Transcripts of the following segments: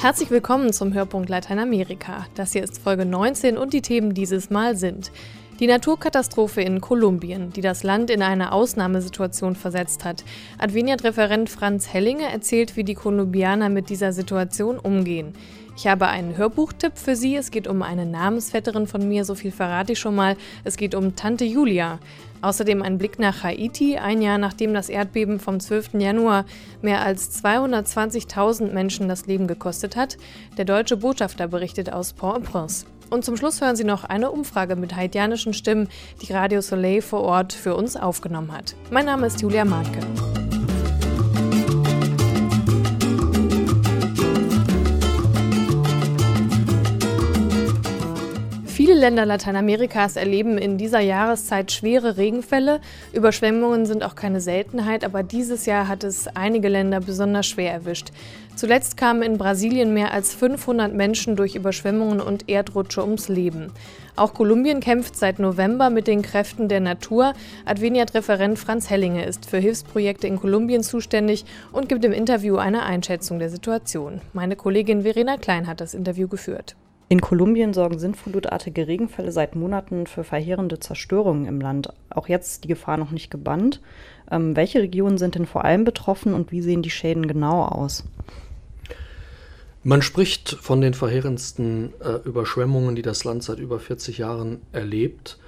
Herzlich willkommen zum Hörpunkt Lateinamerika. Das hier ist Folge 19 und die Themen dieses Mal sind die Naturkatastrophe in Kolumbien, die das Land in eine Ausnahmesituation versetzt hat. Adveniat-Referent Franz Hellinge erzählt, wie die Kolumbianer mit dieser Situation umgehen. Ich habe einen Hörbuchtipp für Sie. Es geht um eine Namensvetterin von mir, so viel verrate ich schon mal. Es geht um Tante Julia. Außerdem ein Blick nach Haiti, ein Jahr nachdem das Erdbeben vom 12. Januar mehr als 220.000 Menschen das Leben gekostet hat. Der deutsche Botschafter berichtet aus Port-au-Prince. Und zum Schluss hören Sie noch eine Umfrage mit haitianischen Stimmen, die Radio Soleil vor Ort für uns aufgenommen hat. Mein Name ist Julia Marke. Länder Lateinamerikas erleben in dieser Jahreszeit schwere Regenfälle. Überschwemmungen sind auch keine Seltenheit, aber dieses Jahr hat es einige Länder besonders schwer erwischt. Zuletzt kamen in Brasilien mehr als 500 Menschen durch Überschwemmungen und Erdrutsche ums Leben. Auch Kolumbien kämpft seit November mit den Kräften der Natur. Adveniat-Referent Franz Hellinge ist für Hilfsprojekte in Kolumbien zuständig und gibt im Interview eine Einschätzung der Situation. Meine Kollegin Verena Klein hat das Interview geführt. In Kolumbien sorgen sintflutartige Regenfälle seit Monaten für verheerende Zerstörungen im Land. Auch jetzt ist die Gefahr noch nicht gebannt. Ähm, welche Regionen sind denn vor allem betroffen und wie sehen die Schäden genau aus? Man spricht von den verheerendsten äh, Überschwemmungen, die das Land seit über 40 Jahren erlebt.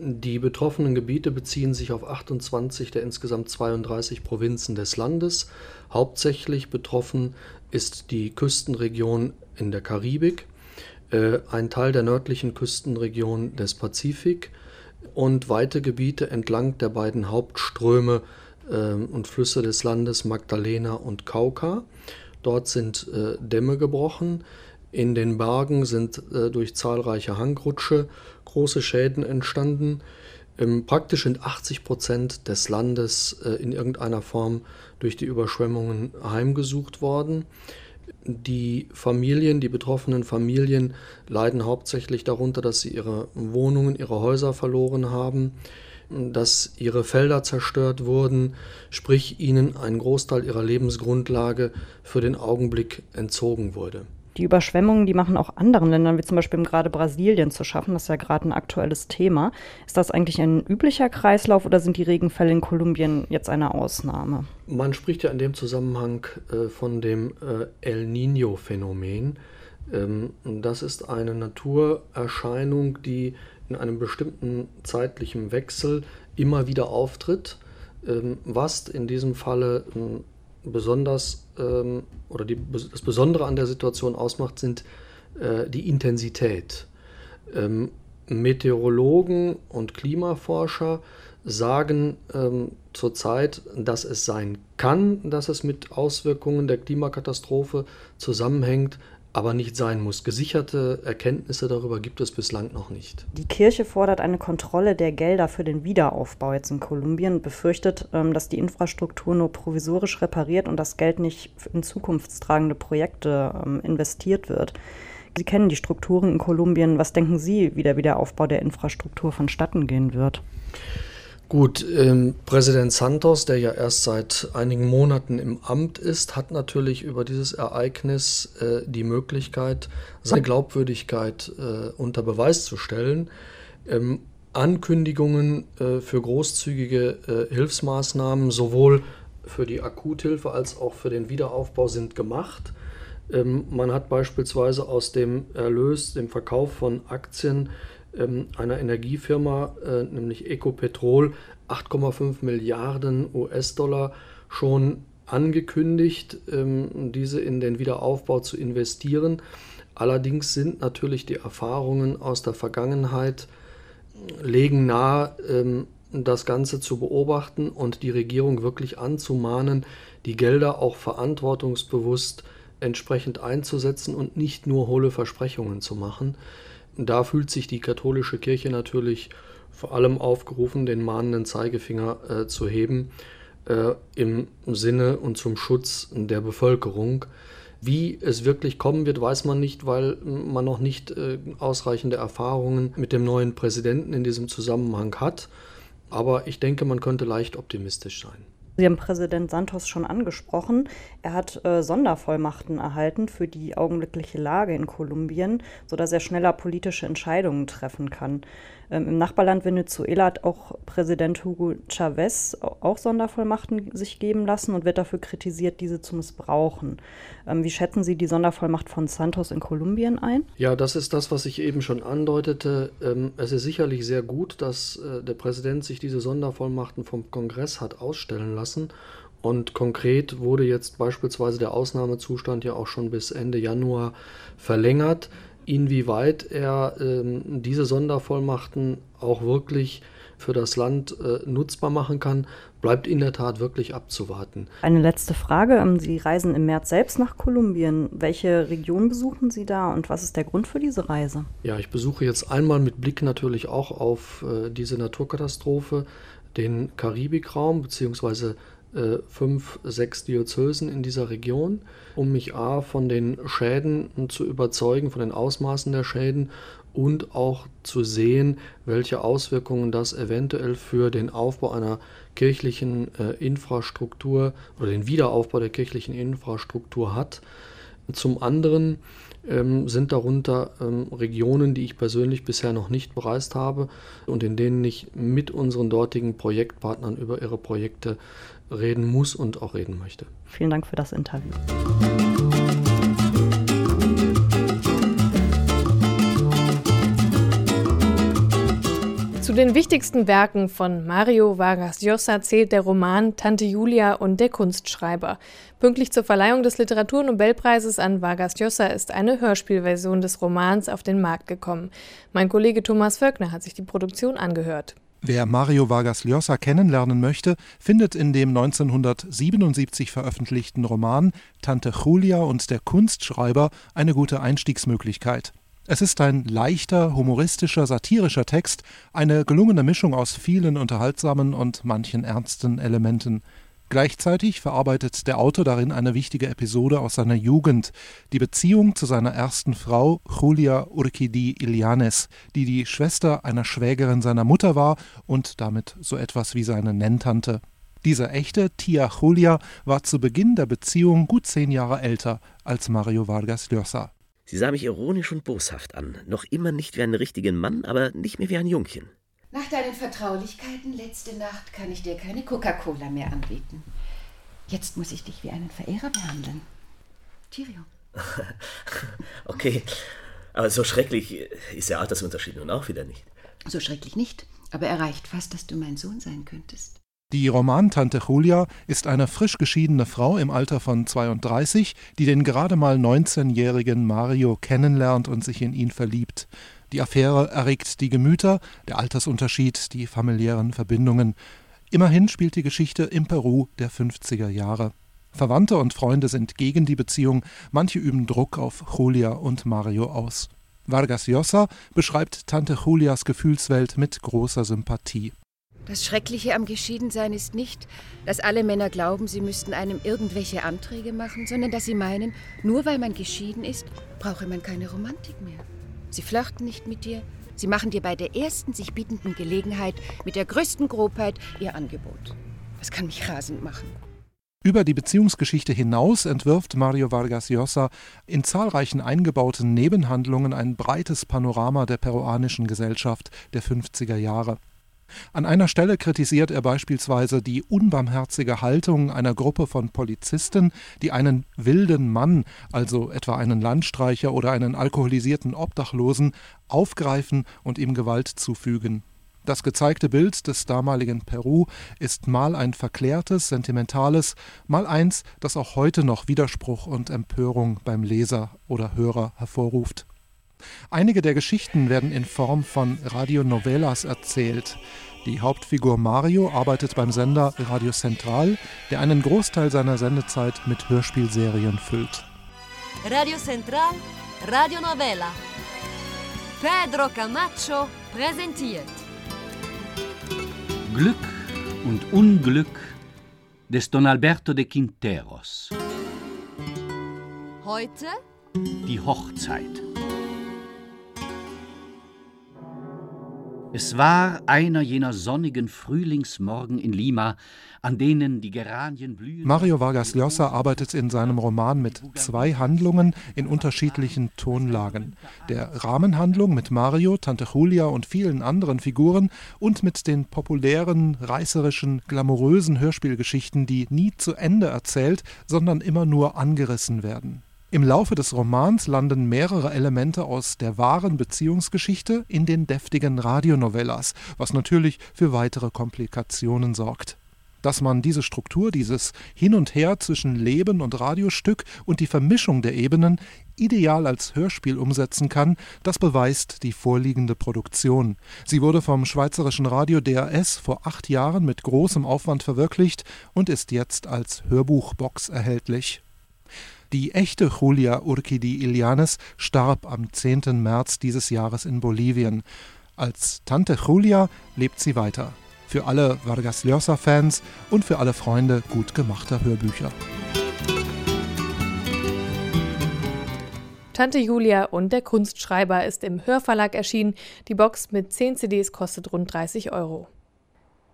Die betroffenen Gebiete beziehen sich auf 28 der insgesamt 32 Provinzen des Landes. Hauptsächlich betroffen ist die Küstenregion in der Karibik ein Teil der nördlichen Küstenregion des Pazifik und weite Gebiete entlang der beiden Hauptströme äh, und Flüsse des Landes Magdalena und Cauca. Dort sind äh, Dämme gebrochen. In den Bergen sind durch zahlreiche Hangrutsche große Schäden entstanden. Ähm, praktisch sind 80 Prozent des Landes in irgendeiner Form durch die Überschwemmungen heimgesucht worden. Die Familien, die betroffenen Familien leiden hauptsächlich darunter, dass sie ihre Wohnungen, ihre Häuser verloren haben, dass ihre Felder zerstört wurden, sprich ihnen ein Großteil ihrer Lebensgrundlage für den Augenblick entzogen wurde. Die Überschwemmungen, die machen auch anderen Ländern, wie zum Beispiel gerade Brasilien, zu schaffen. Das ist ja gerade ein aktuelles Thema. Ist das eigentlich ein üblicher Kreislauf oder sind die Regenfälle in Kolumbien jetzt eine Ausnahme? Man spricht ja in dem Zusammenhang äh, von dem äh, El Niño-Phänomen. Ähm, das ist eine Naturerscheinung, die in einem bestimmten zeitlichen Wechsel immer wieder auftritt, ähm, was in diesem Falle ähm, besonders ähm, oder die, das Besondere an der Situation ausmacht, sind äh, die Intensität. Ähm, Meteorologen und Klimaforscher sagen ähm, zurzeit, dass es sein kann, dass es mit Auswirkungen der Klimakatastrophe zusammenhängt, aber nicht sein muss. Gesicherte Erkenntnisse darüber gibt es bislang noch nicht. Die Kirche fordert eine Kontrolle der Gelder für den Wiederaufbau jetzt in Kolumbien und befürchtet, ähm, dass die Infrastruktur nur provisorisch repariert und das Geld nicht in zukunftstragende Projekte ähm, investiert wird. Sie kennen die Strukturen in Kolumbien. Was denken Sie, wie der Wiederaufbau der Infrastruktur vonstatten gehen wird? Gut, ähm, Präsident Santos, der ja erst seit einigen Monaten im Amt ist, hat natürlich über dieses Ereignis äh, die Möglichkeit, seine Glaubwürdigkeit äh, unter Beweis zu stellen. Ähm, Ankündigungen äh, für großzügige äh, Hilfsmaßnahmen, sowohl für die Akuthilfe als auch für den Wiederaufbau, sind gemacht. Ähm, man hat beispielsweise aus dem Erlös, dem Verkauf von Aktien, ähm, einer Energiefirma, äh, nämlich Ecopetrol, 8,5 Milliarden US-Dollar schon angekündigt, ähm, diese in den Wiederaufbau zu investieren. Allerdings sind natürlich die Erfahrungen aus der Vergangenheit legen nahe, ähm, das Ganze zu beobachten und die Regierung wirklich anzumahnen, die Gelder auch verantwortungsbewusst entsprechend einzusetzen und nicht nur hohle Versprechungen zu machen. Da fühlt sich die katholische Kirche natürlich vor allem aufgerufen, den mahnenden Zeigefinger äh, zu heben äh, im Sinne und zum Schutz der Bevölkerung. Wie es wirklich kommen wird, weiß man nicht, weil man noch nicht äh, ausreichende Erfahrungen mit dem neuen Präsidenten in diesem Zusammenhang hat. Aber ich denke, man könnte leicht optimistisch sein. Sie haben Präsident Santos schon angesprochen. Er hat äh, Sondervollmachten erhalten für die augenblickliche Lage in Kolumbien, sodass er schneller politische Entscheidungen treffen kann. Ähm, Im Nachbarland Venezuela hat auch Präsident Hugo Chavez auch Sondervollmachten sich geben lassen und wird dafür kritisiert, diese zu missbrauchen. Ähm, wie schätzen Sie die Sondervollmacht von Santos in Kolumbien ein? Ja, das ist das, was ich eben schon andeutete. Ähm, es ist sicherlich sehr gut, dass äh, der Präsident sich diese Sondervollmachten vom Kongress hat ausstellen lassen. Und konkret wurde jetzt beispielsweise der Ausnahmezustand ja auch schon bis Ende Januar verlängert inwieweit er ähm, diese Sondervollmachten auch wirklich für das Land äh, nutzbar machen kann, bleibt in der Tat wirklich abzuwarten. Eine letzte Frage. Ähm, Sie reisen im März selbst nach Kolumbien. Welche Region besuchen Sie da und was ist der Grund für diese Reise? Ja, ich besuche jetzt einmal mit Blick natürlich auch auf äh, diese Naturkatastrophe den Karibikraum bzw. Äh, fünf, sechs Diözesen in dieser Region, um mich A von den Schäden zu überzeugen, von den Ausmaßen der Schäden und auch zu sehen, welche Auswirkungen das eventuell für den Aufbau einer kirchlichen äh, Infrastruktur oder den Wiederaufbau der kirchlichen Infrastruktur hat. Zum anderen ähm, sind darunter ähm, Regionen, die ich persönlich bisher noch nicht bereist habe und in denen ich mit unseren dortigen Projektpartnern über ihre Projekte reden muss und auch reden möchte. Vielen Dank für das Interview. Zu den wichtigsten Werken von Mario Vargas Llosa zählt der Roman Tante Julia und der Kunstschreiber. Pünktlich zur Verleihung des Literaturnobelpreises an Vargas Llosa ist eine Hörspielversion des Romans auf den Markt gekommen. Mein Kollege Thomas Völkner hat sich die Produktion angehört. Wer Mario Vargas Llosa kennenlernen möchte, findet in dem 1977 veröffentlichten Roman Tante Julia und der Kunstschreiber eine gute Einstiegsmöglichkeit. Es ist ein leichter, humoristischer, satirischer Text, eine gelungene Mischung aus vielen unterhaltsamen und manchen ernsten Elementen. Gleichzeitig verarbeitet der Autor darin eine wichtige Episode aus seiner Jugend, die Beziehung zu seiner ersten Frau Julia Urquidi Ilianes, die die Schwester einer Schwägerin seiner Mutter war und damit so etwas wie seine Nenntante. Diese echte Tia Julia war zu Beginn der Beziehung gut zehn Jahre älter als Mario Vargas Llosa. Sie sah mich ironisch und boshaft an, noch immer nicht wie einen richtigen Mann, aber nicht mehr wie ein Jungchen. Nach deinen Vertraulichkeiten letzte Nacht kann ich dir keine Coca-Cola mehr anbieten. Jetzt muss ich dich wie einen Verehrer behandeln. Cheerio. okay, aber so schrecklich ist der Altersunterschied nun auch wieder nicht. So schrecklich nicht, aber er reicht fast, dass du mein Sohn sein könntest. Die Romantante Julia ist eine frisch geschiedene Frau im Alter von 32, die den gerade mal 19-jährigen Mario kennenlernt und sich in ihn verliebt. Die Affäre erregt die Gemüter, der Altersunterschied, die familiären Verbindungen. Immerhin spielt die Geschichte im Peru der 50er Jahre. Verwandte und Freunde sind gegen die Beziehung, manche üben Druck auf Julia und Mario aus. Vargas Llosa beschreibt Tante Julias Gefühlswelt mit großer Sympathie. Das Schreckliche am Geschiedensein ist nicht, dass alle Männer glauben, sie müssten einem irgendwelche Anträge machen, sondern dass sie meinen, nur weil man geschieden ist, brauche man keine Romantik mehr. Sie flirten nicht mit dir. Sie machen dir bei der ersten sich bietenden Gelegenheit mit der größten Grobheit ihr Angebot. Das kann mich rasend machen. Über die Beziehungsgeschichte hinaus entwirft Mario Vargas Llosa in zahlreichen eingebauten Nebenhandlungen ein breites Panorama der peruanischen Gesellschaft der 50er Jahre. An einer Stelle kritisiert er beispielsweise die unbarmherzige Haltung einer Gruppe von Polizisten, die einen wilden Mann, also etwa einen Landstreicher oder einen alkoholisierten Obdachlosen, aufgreifen und ihm Gewalt zufügen. Das gezeigte Bild des damaligen Peru ist mal ein verklärtes, sentimentales, mal eins, das auch heute noch Widerspruch und Empörung beim Leser oder Hörer hervorruft. Einige der Geschichten werden in Form von Radionovelas erzählt. Die Hauptfigur Mario arbeitet beim Sender Radio Central, der einen Großteil seiner Sendezeit mit Hörspielserien füllt. Radio Central, Radio Novella. Pedro Camacho präsentiert. Glück und Unglück des Don Alberto de Quinteros. Heute Die Hochzeit. Es war einer jener sonnigen Frühlingsmorgen in Lima, an denen die Geranien blühen. Mario Vargas Llosa arbeitet in seinem Roman mit zwei Handlungen in unterschiedlichen Tonlagen. Der Rahmenhandlung mit Mario, Tante Julia und vielen anderen Figuren und mit den populären, reißerischen, glamourösen Hörspielgeschichten, die nie zu Ende erzählt, sondern immer nur angerissen werden. Im Laufe des Romans landen mehrere Elemente aus der wahren Beziehungsgeschichte in den deftigen Radionovellas, was natürlich für weitere Komplikationen sorgt. Dass man diese Struktur, dieses Hin und Her zwischen Leben und Radiostück und die Vermischung der Ebenen ideal als Hörspiel umsetzen kann, das beweist die vorliegende Produktion. Sie wurde vom Schweizerischen Radio DRS vor acht Jahren mit großem Aufwand verwirklicht und ist jetzt als Hörbuchbox erhältlich. Die echte Julia Urquidi Ilianes starb am 10. März dieses Jahres in Bolivien. Als Tante Julia lebt sie weiter. Für alle Vargas Llosa-Fans und für alle Freunde gut gemachter Hörbücher. Tante Julia und der Kunstschreiber ist im Hörverlag erschienen. Die Box mit 10 CDs kostet rund 30 Euro.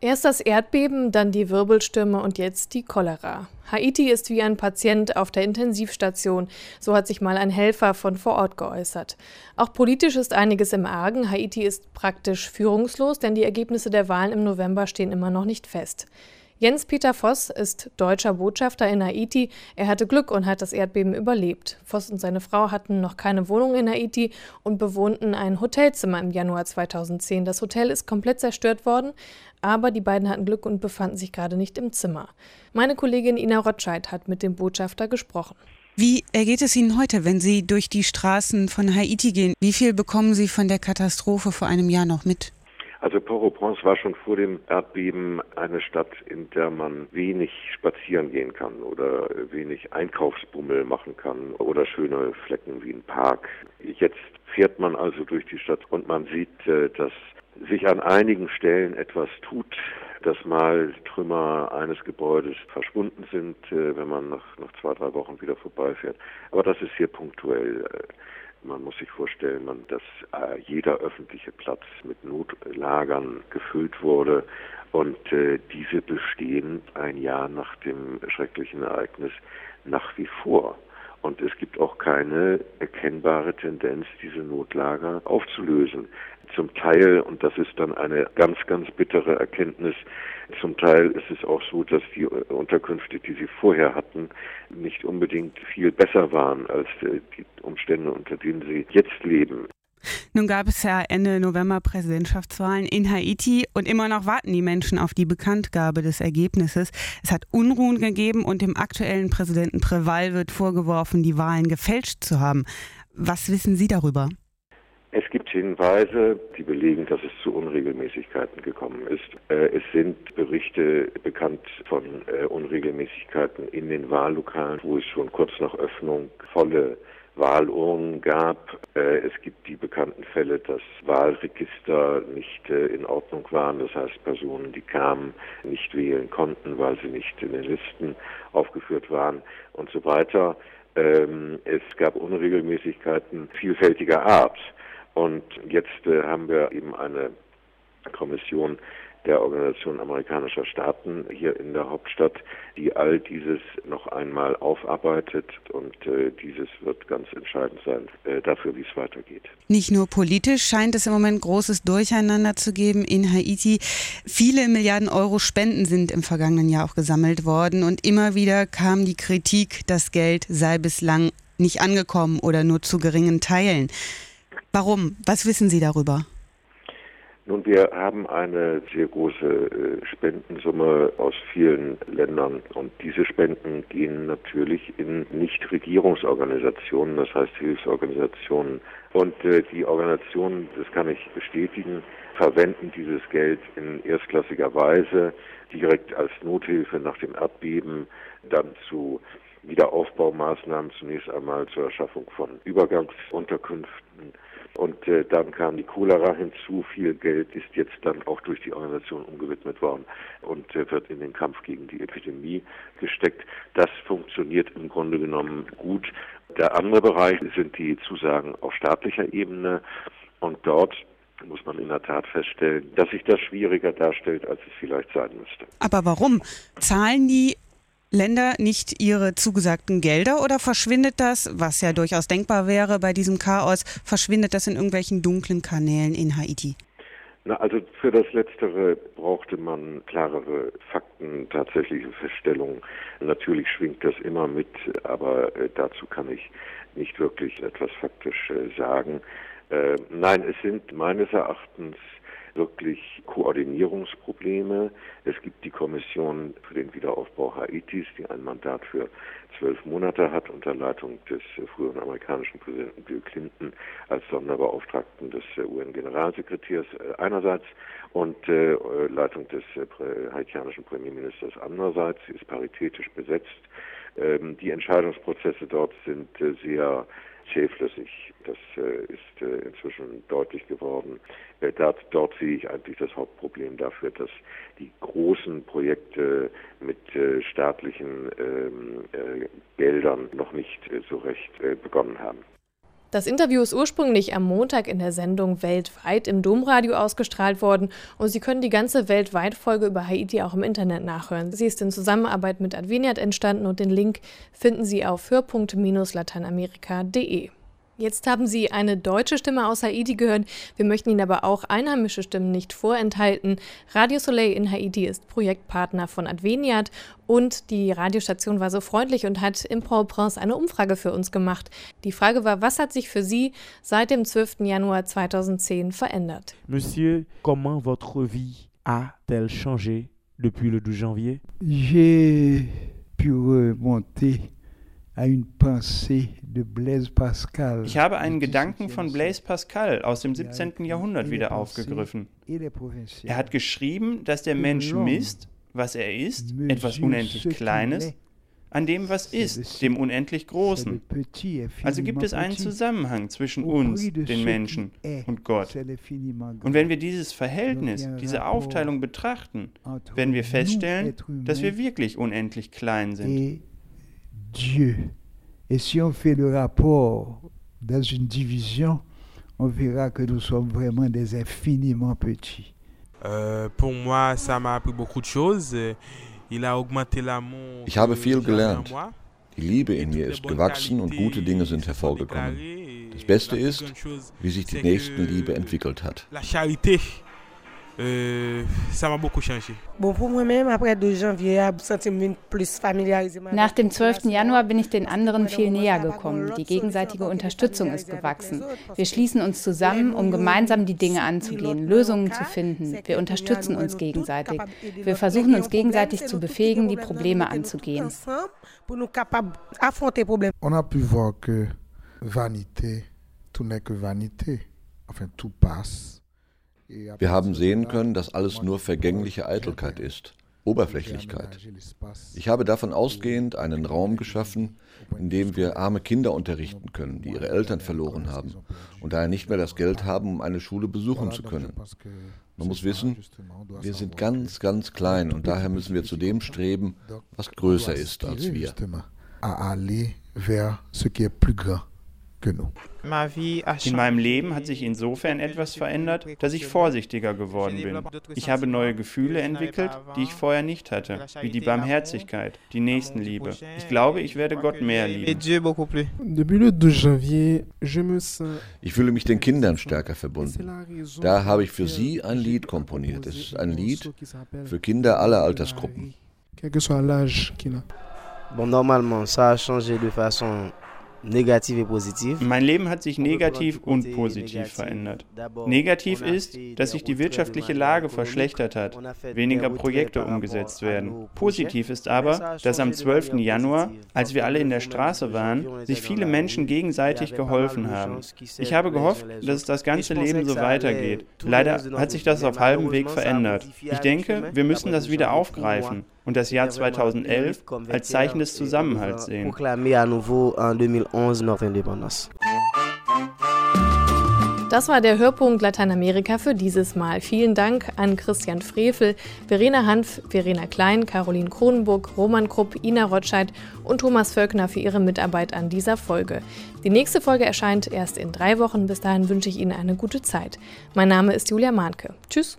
Erst das Erdbeben, dann die Wirbelstürme und jetzt die Cholera. Haiti ist wie ein Patient auf der Intensivstation, so hat sich mal ein Helfer von vor Ort geäußert. Auch politisch ist einiges im Argen. Haiti ist praktisch führungslos, denn die Ergebnisse der Wahlen im November stehen immer noch nicht fest. Jens-Peter Voss ist deutscher Botschafter in Haiti. Er hatte Glück und hat das Erdbeben überlebt. Voss und seine Frau hatten noch keine Wohnung in Haiti und bewohnten ein Hotelzimmer im Januar 2010. Das Hotel ist komplett zerstört worden, aber die beiden hatten Glück und befanden sich gerade nicht im Zimmer. Meine Kollegin Ina Rotscheid hat mit dem Botschafter gesprochen. Wie ergeht es Ihnen heute, wenn Sie durch die Straßen von Haiti gehen? Wie viel bekommen Sie von der Katastrophe vor einem Jahr noch mit? Also Port-au-Prince war schon vor dem Erdbeben eine Stadt, in der man wenig spazieren gehen kann oder wenig Einkaufsbummel machen kann oder schöne Flecken wie ein Park. Jetzt fährt man also durch die Stadt und man sieht, äh, dass sich an einigen Stellen etwas tut, dass mal Trümmer eines Gebäudes verschwunden sind, äh, wenn man nach, nach zwei, drei Wochen wieder vorbeifährt. Aber das ist hier punktuell. Äh, man muss sich vorstellen, dass äh, jeder öffentliche Platz mit Notlagern gefüllt wurde und diese bestehen ein Jahr nach dem schrecklichen Ereignis nach wie vor. Und es gibt auch keine erkennbare Tendenz, diese Notlager aufzulösen. Zum Teil, und das ist dann eine ganz, ganz bittere Erkenntnis, zum Teil ist es auch so, dass die Unterkünfte, die sie vorher hatten, nicht unbedingt viel besser waren als äh, die Umstände, unter denen sie jetzt leben. Nun gab es ja Ende November Präsidentschaftswahlen in Haiti und immer noch warten die Menschen auf die Bekanntgabe des Ergebnisses. Es hat Unruhen gegeben und dem aktuellen Präsidenten Preval wird vorgeworfen, die Wahlen gefälscht zu haben. Was wissen Sie darüber? Es gibt Hinweise, die belegen, dass es zu Unregelmäßigkeiten gekommen ist. Äh, es sind Berichte bekannt von äh, Unregelmäßigkeiten in den Wahllokalen, wo es schon kurz nach Öffnung volle Wahlurnen gab. Äh, es gibt die bekannten Fälle, dass Wahlregister nicht in Ordnung waren. Das heißt, Personen, die kamen, nicht wählen konnten, weil sie nicht in den Listen aufgeführt waren und so weiter. Ähm, es gab Unregelmäßigkeiten vielfältiger Art. Und jetzt äh, haben wir eben eine Kommission der Organisation amerikanischer Staaten hier in der Hauptstadt, die all dieses noch einmal aufarbeitet und äh, dieses wird ganz entscheidend sein äh, dafür, wie es weitergeht. Nicht nur politisch scheint es im Moment großes Durcheinander zu geben in Haiti. Viele Milliarden Euro Spenden sind im vergangenen Jahr auch gesammelt worden und immer wieder kam die Kritik, das Geld sei bislang nicht angekommen oder nur zu geringen Teilen. Warum? Was wissen Sie darüber? Nun, wir haben eine sehr große äh, Spendensumme aus vielen Ländern und diese Spenden gehen natürlich in Nichtregierungsorganisationen, das heißt Hilfsorganisationen. Und äh, die Organisationen, das kann ich bestätigen, verwenden dieses Geld in erstklassiger Weise direkt als Nothilfe nach dem Erdbeben, dann zu Wiederaufbaumaßnahmen, zunächst einmal zur Erschaffung von Übergangsunterkünften und äh, dann kam die Cholera hinzu. Viel Geld ist jetzt dann auch durch die Organisation umgewidmet worden und äh, wird in den Kampf gegen die Epidemie gesteckt. Das funktioniert im Grunde genommen gut. Der andere Bereich sind die Zusagen auf staatlicher Ebene. Und dort muss man in der Tat feststellen, dass sich das schwieriger darstellt, als es vielleicht sein müsste. Aber warum? Zahlen die Länder nicht ihre zugesagten Gelder oder verschwindet das, was ja durchaus denkbar wäre bei diesem Chaos, verschwindet das in irgendwelchen dunklen Kanälen in Haiti? Na, also für das Letztere brauchte man klarere Fakten, tatsächliche Feststellungen. Natürlich schwingt das immer mit, aber äh, dazu kann ich nicht wirklich etwas faktisch sagen. Äh, nein, es sind meines Erachtens wirklich Koordinierungsprobleme. Es gibt die Kommission für den Wiederaufbau Haitis, die ein Mandat für zwölf Monate hat unter Leitung des äh, früheren amerikanischen Präsidenten Bill Clinton als Sonderbeauftragten des äh, UN-Generalsekretärs äh, einerseits und Leitung des haitianischen Premierministers andererseits. Sie ist paritätisch besetzt. Ähm, die Entscheidungsprozesse dort sind sehr zähflüssig. Das äh, ist äh, inzwischen deutlich geworden. Äh, dort, dort, sehe ich eigentlich das Hauptproblem dafür, dass die großen Projekte mit staatlichen ähm, äh, Geldern noch nicht so recht begonnen haben. Das Interview ist ursprünglich am Montag in der Sendung Weltweit im Domradio ausgestrahlt worden und Sie können die ganze Weltweit-Folge über Haiti auch im Internet nachhören. Sie ist in Zusammenarbeit mit Adveniat entstanden und den Link finden Sie auf hörpunkt-lateinamerika.de. Jetzt haben Sie eine deutsche Stimme aus Haiti gehört. Wir möchten Ihnen aber auch einheimische Stimmen nicht vorenthalten. Radio Soleil in Haiti ist Projektpartner von Adveniat und die Radiostation war so freundlich und hat im Port-au-Prince eine Umfrage für uns gemacht. Die Frage war, was hat sich für Sie seit dem 12. Januar 2010 verändert? Monsieur, comment votre vie a-t-elle changé depuis le 12 janvier? J'ai pu remonter ich habe einen Gedanken von Blaise Pascal aus dem 17. Jahrhundert wieder aufgegriffen. Er hat geschrieben, dass der Mensch misst, was er ist, etwas unendlich Kleines, an dem, was ist, dem unendlich Großen. Also gibt es einen Zusammenhang zwischen uns, den Menschen, und Gott. Und wenn wir dieses Verhältnis, diese Aufteilung betrachten, werden wir feststellen, dass wir wirklich unendlich klein sind. Dieu. Et si on fait le rapport dans une division, on verra que nous sommes vraiment des infiniment petits. Euh, pour moi, ça m'a appris beaucoup de choses. Il a augmenté l'amour. Ich habe viel gelernt. Die Liebe in mir ist gewachsen und gute Dinge sind hervorgekommen. Das Beste ist, wie sich die Nächstenliebe entwickelt hat. La charité Euh, ça m'a beaucoup changé. Nach dem 12. Januar bin ich den anderen viel näher gekommen. Die gegenseitige Unterstützung ist gewachsen. Wir schließen uns zusammen, um gemeinsam die Dinge anzugehen, Lösungen zu finden. Wir unterstützen uns gegenseitig. Wir versuchen uns gegenseitig zu befähigen, die Probleme anzugehen. On a pu voir que vanité, tout n'est que vanité. Enfin, tout passe. Wir haben sehen können, dass alles nur vergängliche Eitelkeit ist, Oberflächlichkeit. Ich habe davon ausgehend einen Raum geschaffen, in dem wir arme Kinder unterrichten können, die ihre Eltern verloren haben und daher nicht mehr das Geld haben, um eine Schule besuchen zu können. Man muss wissen, wir sind ganz, ganz klein und daher müssen wir zu dem streben, was größer ist als wir. In meinem Leben hat sich insofern etwas verändert, dass ich vorsichtiger geworden bin. Ich habe neue Gefühle entwickelt, die ich vorher nicht hatte, wie die Barmherzigkeit, die Nächstenliebe. Ich glaube, ich werde Gott mehr lieben. Ich fühle mich den Kindern stärker verbunden. Da habe ich für sie ein Lied komponiert. Es ist ein Lied für Kinder aller Altersgruppen. Bon, normalement, ça a changé de façon negativ und positiv. Mein Leben hat sich negativ und positiv verändert. Negativ ist, dass sich die wirtschaftliche Lage verschlechtert hat, weniger Projekte umgesetzt werden. Positiv ist aber, dass am 12. Januar, als wir alle in der Straße waren, sich viele Menschen gegenseitig geholfen haben. Ich habe gehofft, dass das ganze Leben so weitergeht. Leider hat sich das auf halbem Weg verändert. Ich denke, wir müssen das wieder aufgreifen und das Jahr 2011 als Zeichen des Zusammenhalts sehen. Das war der Hörpunkt Lateinamerika für dieses Mal. Vielen Dank an Christian Frevel, Verena Hanf, Verena Klein, Caroline Kronenburg, Roman Krupp, Ina Rotscheid und Thomas Völkner für ihre Mitarbeit an dieser Folge. Die nächste Folge erscheint erst in drei Wochen. Bis dahin wünsche ich Ihnen eine gute Zeit. Mein Name ist Julia Mahnke. Tschüss.